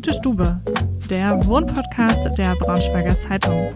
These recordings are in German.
Gute Stube, der Wohnpodcast der Braunschweiger Zeitung.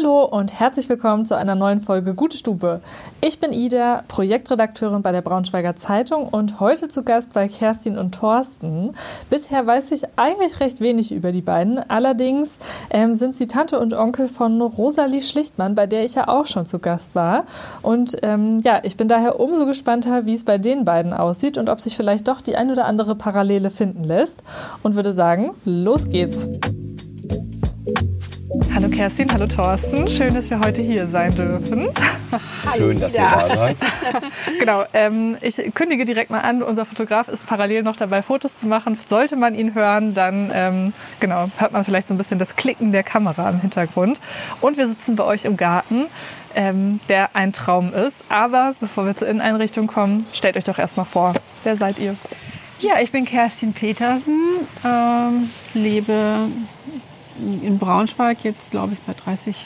Hallo und herzlich willkommen zu einer neuen Folge Gute Stube. Ich bin Ida, Projektredakteurin bei der Braunschweiger Zeitung und heute zu Gast bei Kerstin und Thorsten. Bisher weiß ich eigentlich recht wenig über die beiden. Allerdings ähm, sind sie Tante und Onkel von Rosalie Schlichtmann, bei der ich ja auch schon zu Gast war. Und ähm, ja, ich bin daher umso gespannter, wie es bei den beiden aussieht und ob sich vielleicht doch die ein oder andere Parallele finden lässt. Und würde sagen, los geht's. Hallo Kerstin, hallo Thorsten. Schön, dass wir heute hier sein dürfen. Schön, dass ihr da seid. genau, ähm, ich kündige direkt mal an, unser Fotograf ist parallel noch dabei, Fotos zu machen. Sollte man ihn hören, dann ähm, genau, hört man vielleicht so ein bisschen das Klicken der Kamera im Hintergrund. Und wir sitzen bei euch im Garten, ähm, der ein Traum ist. Aber bevor wir zur Inneneinrichtung kommen, stellt euch doch erstmal vor, wer seid ihr? Ja, ich bin Kerstin Petersen, ähm, lebe in Braunschweig jetzt, glaube ich, seit 30,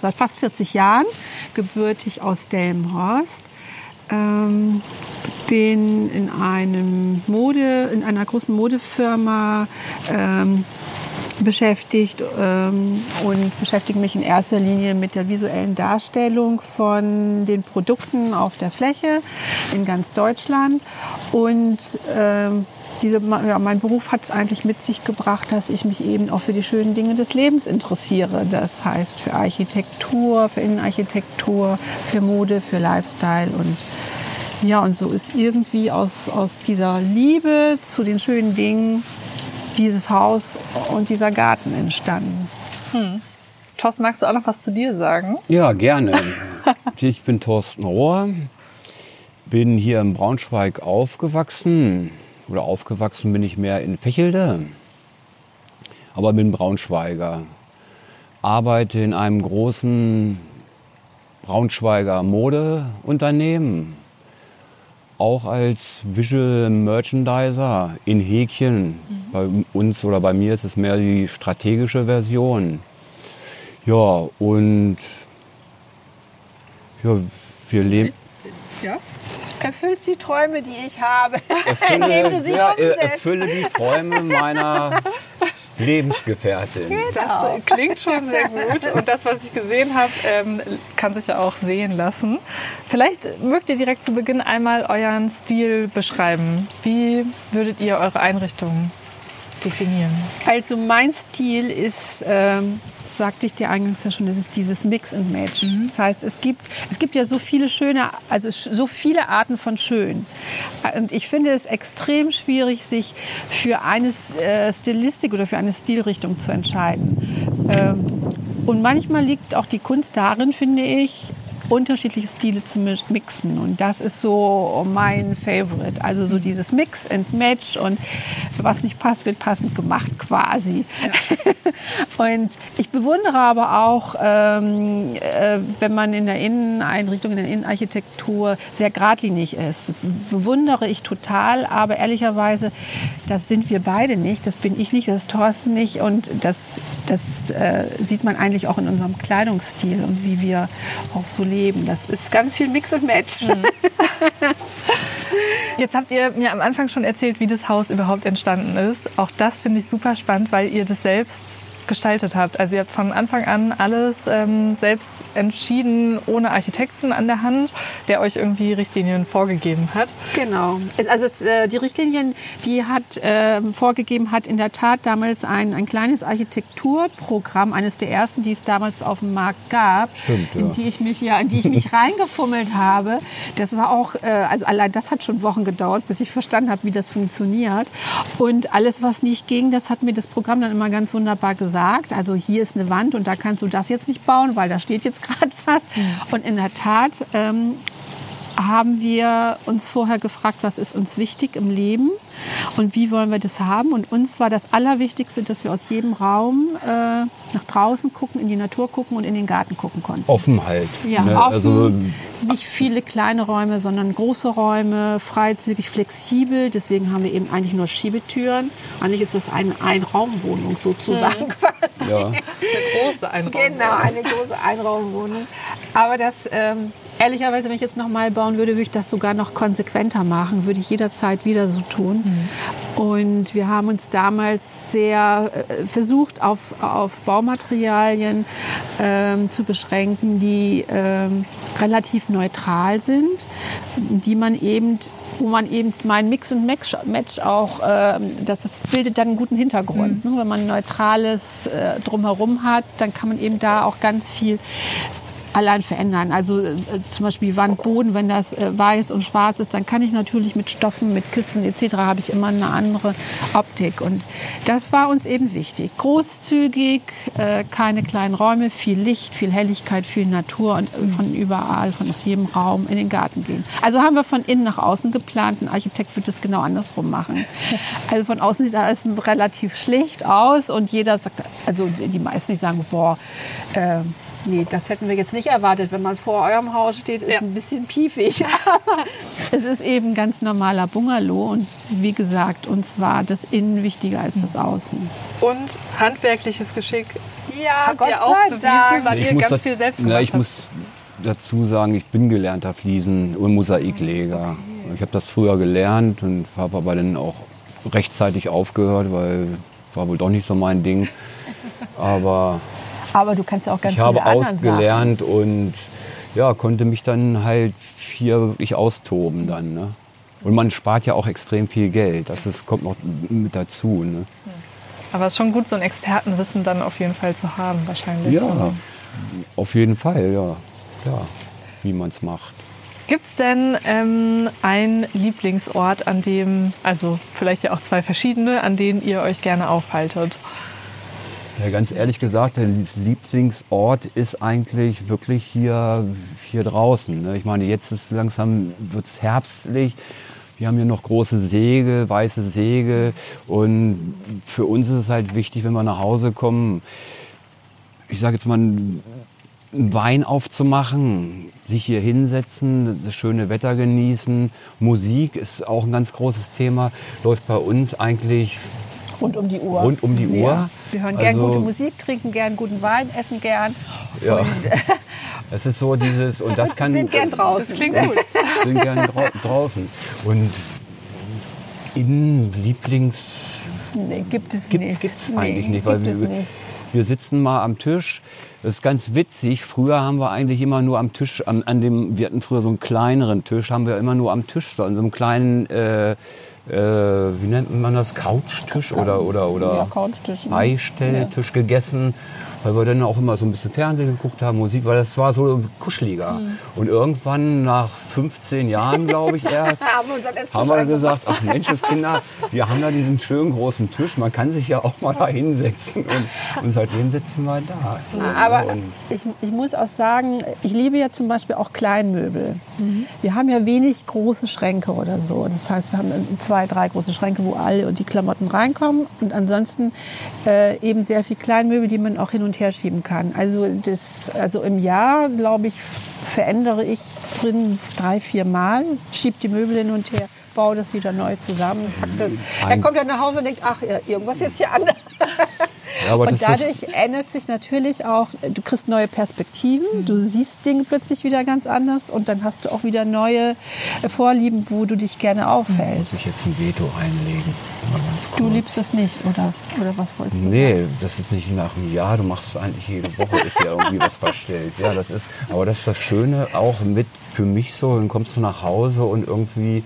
seit fast 40 Jahren, gebürtig aus Delmenhorst. Ähm, bin in einem Mode, in einer großen Modefirma ähm, beschäftigt ähm, und beschäftige mich in erster Linie mit der visuellen Darstellung von den Produkten auf der Fläche in ganz Deutschland und ähm, diese, ja, mein Beruf hat es eigentlich mit sich gebracht, dass ich mich eben auch für die schönen Dinge des Lebens interessiere. Das heißt für Architektur, für Innenarchitektur, für Mode, für Lifestyle und ja, und so ist irgendwie aus, aus dieser Liebe zu den schönen Dingen dieses Haus und dieser Garten entstanden. Hm. Thorsten, magst du auch noch was zu dir sagen? Ja, gerne. ich bin Thorsten Rohr, bin hier in Braunschweig aufgewachsen, oder aufgewachsen bin ich mehr in Fächelde, aber bin Braunschweiger. Arbeite in einem großen Braunschweiger Modeunternehmen, auch als Visual Merchandiser in Häkchen. Mhm. Bei uns oder bei mir ist es mehr die strategische Version. Ja, und ja, wir leben. Ja erfüllst die Träume, die ich habe, erfülle, indem du sie ja, erfülle die Träume meiner Lebensgefährtin. Genau. Das klingt schon sehr gut. Und das, was ich gesehen habe, ähm, kann sich ja auch sehen lassen. Vielleicht mögt ihr direkt zu Beginn einmal euren Stil beschreiben. Wie würdet ihr eure Einrichtung definieren? Also mein Stil ist ähm, sagte ich dir eingangs ja schon, das ist dieses Mix and Match. Mhm. Das heißt, es gibt, es gibt ja so viele schöne, also so viele Arten von schön. Und ich finde es extrem schwierig, sich für eine äh, Stilistik oder für eine Stilrichtung zu entscheiden. Ähm, und manchmal liegt auch die Kunst darin, finde ich, unterschiedliche Stile zu mixen. Und das ist so mein Favorite. Also so dieses Mix and Match und was nicht passt, wird passend gemacht quasi. Ja. und ich bewundere aber auch, ähm, äh, wenn man in der Inneneinrichtung, in der Innenarchitektur sehr geradlinig ist. Bewundere ich total, aber ehrlicherweise, das sind wir beide nicht. Das bin ich nicht, das ist Thorsten nicht. Und das, das äh, sieht man eigentlich auch in unserem Kleidungsstil und wie wir auch so leben. Das ist ganz viel Mix und Match. Mhm. Jetzt habt ihr mir am Anfang schon erzählt, wie das Haus überhaupt entstanden ist. Auch das finde ich super spannend, weil ihr das selbst gestaltet habt. Also ihr habt von Anfang an alles ähm, selbst entschieden, ohne Architekten an der Hand, der euch irgendwie Richtlinien vorgegeben hat. Genau. Also äh, die Richtlinien, die hat äh, vorgegeben hat in der Tat damals ein, ein kleines Architekturprogramm, eines der ersten, die es damals auf dem Markt gab, Stimmt, ja. in die ich mich ja, in die ich mich reingefummelt habe. Das war auch, äh, also allein das hat schon Wochen gedauert, bis ich verstanden habe, wie das funktioniert. Und alles, was nicht ging, das hat mir das Programm dann immer ganz wunderbar gesagt gesagt, also hier ist eine Wand und da kannst du das jetzt nicht bauen, weil da steht jetzt gerade was. Mhm. Und in der Tat ähm, haben wir uns vorher gefragt, was ist uns wichtig im Leben und wie wollen wir das haben. Und uns war das Allerwichtigste, dass wir aus jedem Raum äh, nach draußen gucken, in die Natur gucken und in den Garten gucken konnten. Offen halt. Ja, ne? offen. Also, nicht viele kleine Räume, sondern große Räume, freizügig, flexibel. Deswegen haben wir eben eigentlich nur Schiebetüren. Eigentlich ist das eine Einraumwohnung sozusagen mhm. quasi. Ja. Eine große Einraumwohnung. Genau, eine große Einraumwohnung. Aber das ähm, ehrlicherweise, wenn ich jetzt nochmal bauen würde, würde ich das sogar noch konsequenter machen, würde ich jederzeit wieder so tun. Mhm. Und wir haben uns damals sehr äh, versucht, auf, auf Baumaterialien ähm, zu beschränken, die ähm, relativ neutral sind, die man eben wo man eben mein Mix und Match, Match auch, äh, das, das bildet dann einen guten Hintergrund. Mhm. Ne? Wenn man ein neutrales äh, drumherum hat, dann kann man eben da auch ganz viel allein verändern. Also äh, zum Beispiel Wand, Boden, wenn das äh, weiß und schwarz ist, dann kann ich natürlich mit Stoffen, mit Kissen etc. habe ich immer eine andere Optik. Und das war uns eben wichtig. Großzügig, äh, keine kleinen Räume, viel Licht, viel Helligkeit, viel Natur und von überall, von aus jedem Raum in den Garten gehen. Also haben wir von innen nach außen geplant. Ein Architekt wird das genau andersrum machen. Also von außen sieht das relativ schlicht aus und jeder sagt, also die meisten die sagen, boah, äh, Nee, das hätten wir jetzt nicht erwartet. Wenn man vor eurem Haus steht, ist ja. ein bisschen piefig. Aber es ist eben ein ganz normaler Bungalow. Und wie gesagt, uns war das Innen wichtiger als das Außen. Und handwerkliches Geschick. Ja, Habt Gott ihr auch sei Dank. weil ihr ganz das, viel selbst gemacht na, Ich muss dazu sagen, ich bin gelernter Fliesen- und Mosaikleger. Okay. Ich habe das früher gelernt und habe aber dann auch rechtzeitig aufgehört, weil war wohl doch nicht so mein Ding. Aber aber du kannst ja auch ganz ich viele habe ausgelernt Sachen. und ja, konnte mich dann halt hier wirklich austoben dann. Ne? Und man spart ja auch extrem viel Geld. Das ist, kommt noch mit dazu. Ne? Aber es ist schon gut, so ein Expertenwissen dann auf jeden Fall zu haben, wahrscheinlich. Ja, auf jeden Fall, ja. ja wie man es macht. Gibt es denn ähm, einen Lieblingsort, an dem, also vielleicht ja auch zwei verschiedene, an denen ihr euch gerne aufhaltet? Ja, ganz ehrlich gesagt, der Lieblingsort ist eigentlich wirklich hier, hier draußen. Ne? Ich meine, jetzt ist langsam wird's herbstlich. Wir haben hier noch große Segel, weiße Segel. Und für uns ist es halt wichtig, wenn wir nach Hause kommen, ich sage jetzt mal, einen Wein aufzumachen, sich hier hinsetzen, das schöne Wetter genießen. Musik ist auch ein ganz großes Thema. Läuft bei uns eigentlich Rund um die Uhr. Rund um die Uhr. Ja. Wir hören gern also, gute Musik, trinken gern guten Wein, essen gern. Ja. es ist so dieses und das kann. Sind gern draußen. Das klingt gut. Sind gern drau draußen und in Lieblings nee, gibt es gibt, nicht. Gibt's nee, eigentlich nicht, weil wir, nicht. wir sitzen mal am Tisch. Das ist ganz witzig. Früher haben wir eigentlich immer nur am Tisch, an, an dem, wir hatten früher so einen kleineren Tisch, haben wir immer nur am Tisch, so an so einem kleinen äh, äh, wie nennt man das, Couchtisch oder, oder, oder ja, Couchtisch, ne? Beistelltisch ja. gegessen weil wir dann auch immer so ein bisschen Fernsehen geguckt haben, Musik, weil das war so kuscheliger. Mhm. Und irgendwann nach 15 Jahren, glaube ich, erst, haben, wir, haben wir gesagt, ach Menscheskinder, wir haben da diesen schönen großen Tisch, man kann sich ja auch mal da hinsetzen. Und, und seitdem sitzen wir da. So, Aber ich, ich muss auch sagen, ich liebe ja zum Beispiel auch Kleinmöbel. Mhm. Wir haben ja wenig große Schränke oder so. Das heißt, wir haben zwei, drei große Schränke, wo alle die Klamotten reinkommen. Und ansonsten äh, eben sehr viel Kleinmöbel, die man auch hin und und her schieben kann. Also, das, also im Jahr, glaube ich, verändere ich drin drei, vier Mal, schiebe die Möbel hin und her, baue das wieder neu zusammen, pack das. Er kommt ja nach Hause und denkt, ach, irgendwas jetzt hier anders. Ja, und dadurch ändert sich natürlich auch, du kriegst neue Perspektiven, mhm. du siehst Dinge plötzlich wieder ganz anders und dann hast du auch wieder neue Vorlieben, wo du dich gerne aufhältst. Muss ich jetzt ein Veto einlegen? Du liebst das nicht, oder, oder was wolltest du? Nee, sagen? das ist nicht nach einem Jahr, du machst es eigentlich jede Woche, ist ja irgendwie was verstellt. Ja, das ist, aber das ist das Schöne auch mit für mich so, dann kommst du nach Hause und irgendwie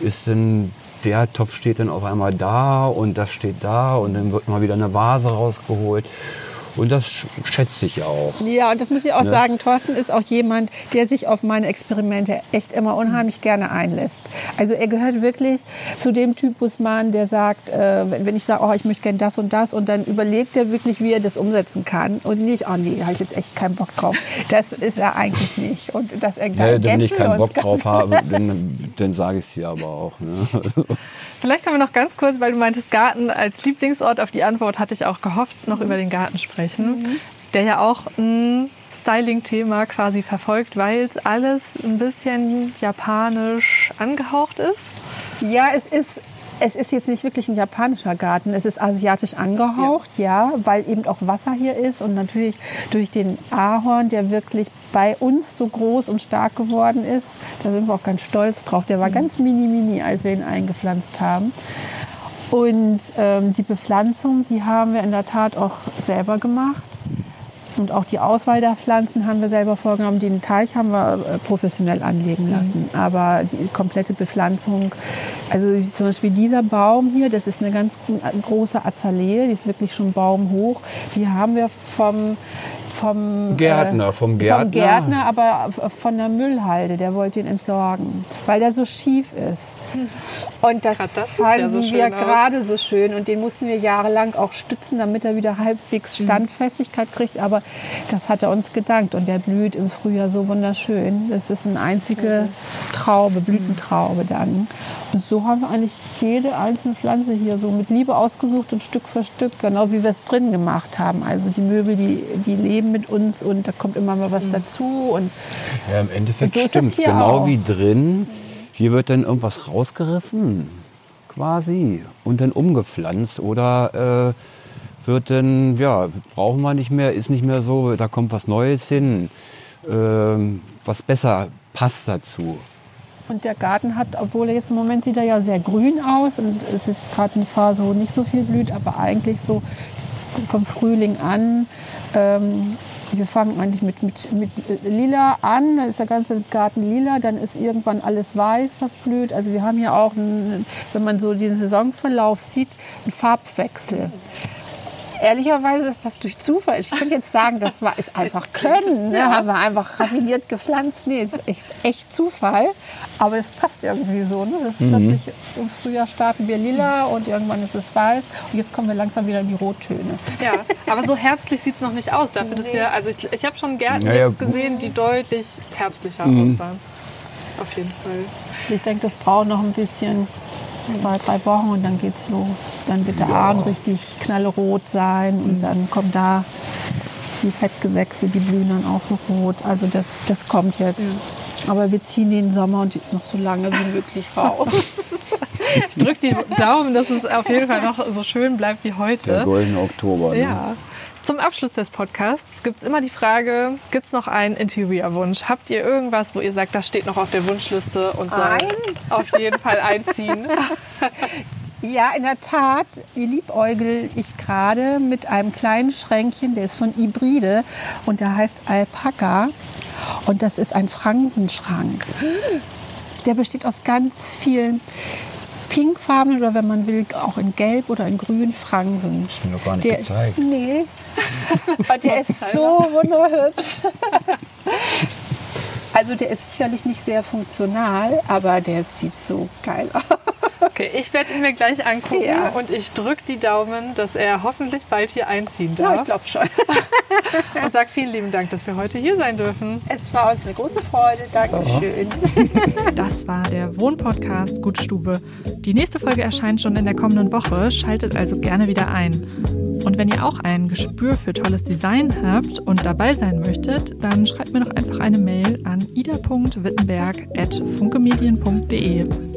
ist dann der Topf steht dann auf einmal da und das steht da und dann wird mal wieder eine Vase rausgeholt. Und das schätze ich auch. Ja, und das muss ich auch ne? sagen. Thorsten ist auch jemand, der sich auf meine Experimente echt immer unheimlich gerne einlässt. Also er gehört wirklich zu dem Typus Mann, der sagt, äh, wenn ich sage, oh, ich möchte gerne das und das, und dann überlegt er wirklich, wie er das umsetzen kann und nicht, oh nee, da habe ich jetzt echt keinen Bock drauf. Das ist er eigentlich nicht. Und dass er ja, wenn ich keinen Bock drauf habe, dann, dann sage ich es dir aber auch. Ne? Vielleicht können wir noch ganz kurz, weil du meintest Garten als Lieblingsort, auf die Antwort hatte ich auch gehofft, noch mhm. über den Garten sprechen, mhm. der ja auch ein Styling-Thema quasi verfolgt, weil es alles ein bisschen japanisch angehaucht ist. Ja, es ist Es ist jetzt nicht wirklich ein japanischer Garten. Es ist asiatisch angehaucht, ja. ja, weil eben auch Wasser hier ist und natürlich durch den Ahorn, der wirklich bei uns so groß und stark geworden ist. Da sind wir auch ganz stolz drauf. Der war mhm. ganz mini, mini, als wir ihn eingepflanzt haben. Und ähm, die Bepflanzung, die haben wir in der Tat auch selber gemacht. Und auch die Auswahl der Pflanzen haben wir selber vorgenommen. Den Teich haben wir äh, professionell anlegen lassen. Mhm. Aber die komplette Bepflanzung, also zum Beispiel dieser Baum hier, das ist eine ganz große Azalee, die ist wirklich schon baumhoch. Die haben wir vom vom Gärtner, äh, vom Gärtner. Vom Gärtner, aber von der Müllhalde. Der wollte ihn entsorgen, weil der so schief ist. Und das, das fanden ja so wir gerade so schön. Und den mussten wir jahrelang auch stützen, damit er wieder halbwegs mhm. Standfestigkeit kriegt. Aber das hat er uns gedankt. Und der blüht im Frühjahr so wunderschön. Das ist eine einzige Traube, Blütentraube dann. Und so haben wir eigentlich jede einzelne Pflanze hier so mit Liebe ausgesucht und Stück für Stück, genau wie wir es drin gemacht haben. Also die Möbel, die, die leben mit uns und da kommt immer mal was mhm. dazu. Und ja, im Endeffekt so stimmt es genau auch. wie drin. Hier wird dann irgendwas rausgerissen, quasi, und dann umgepflanzt oder äh, wird dann, ja, brauchen wir nicht mehr, ist nicht mehr so, da kommt was Neues hin, äh, was besser passt dazu. Und der Garten hat, obwohl er jetzt im Moment sieht er ja sehr grün aus und es ist gerade eine Phase, wo nicht so viel blüht, aber eigentlich so vom Frühling an. Ähm, wir fangen eigentlich mit, mit, mit lila an, dann ist der ganze Garten lila, dann ist irgendwann alles weiß, was blüht. Also wir haben hier auch, einen, wenn man so den Saisonverlauf sieht, einen Farbwechsel ehrlicherweise ist das durch Zufall. Ich könnte jetzt sagen, das war ist einfach Können. Ne? Haben wir einfach raffiniert gepflanzt. Nee, ist echt, Zufall. Aber es passt irgendwie so. Ne? Das mhm. wirklich, Im Frühjahr starten wir lila und irgendwann ist es weiß. Und jetzt kommen wir langsam wieder in die Rottöne. Ja, aber so herbstlich sieht es noch nicht aus. Dafür, dass wir, also ich, ich habe schon Gärten ja, jetzt gesehen, die deutlich herbstlicher mhm. aussahen. Auf jeden Fall. Ich denke, das braucht noch ein bisschen zwei, drei Wochen und dann geht's los. Dann wird der ja. Arm richtig knallrot sein und mhm. dann kommen da die Fettgewächse, die blühen dann auch so rot. Also das, das kommt jetzt. Ja. Aber wir ziehen den Sommer und noch so lange wie möglich raus. ich drücke die Daumen, dass es auf jeden Fall noch so schön bleibt wie heute. Der goldene Oktober. Ne? Ja. Zum Abschluss des Podcasts gibt es immer die Frage, gibt es noch einen Interiorwunsch? Habt ihr irgendwas, wo ihr sagt, das steht noch auf der Wunschliste und soll Ein? auf jeden Fall einziehen? Ja, in der Tat liebäugel ich gerade mit einem kleinen Schränkchen, der ist von Hybride und der heißt Alpaca. Und das ist ein Fransenschrank. Der besteht aus ganz vielen pinkfarben oder wenn man will, auch in gelb oder in grün Fransen. Das ist mir noch gar nicht der, gezeigt. Nee. Und der ist so wunderhübsch. Also der ist sicherlich nicht sehr funktional, aber der sieht so geil aus. Okay, ich werde ihn mir gleich angucken ja. und ich drücke die Daumen, dass er hoffentlich bald hier einziehen darf. Ja, ich glaube schon. und sage vielen lieben Dank, dass wir heute hier sein dürfen. Es war uns eine große Freude. Dankeschön. Das war der Wohnpodcast Gute Stube. Die nächste Folge erscheint schon in der kommenden Woche. Schaltet also gerne wieder ein. Und wenn ihr auch ein Gespür für tolles Design habt und dabei sein möchtet, dann schreibt mir doch einfach eine Mail an ida.wittenberg.funkemedien.de.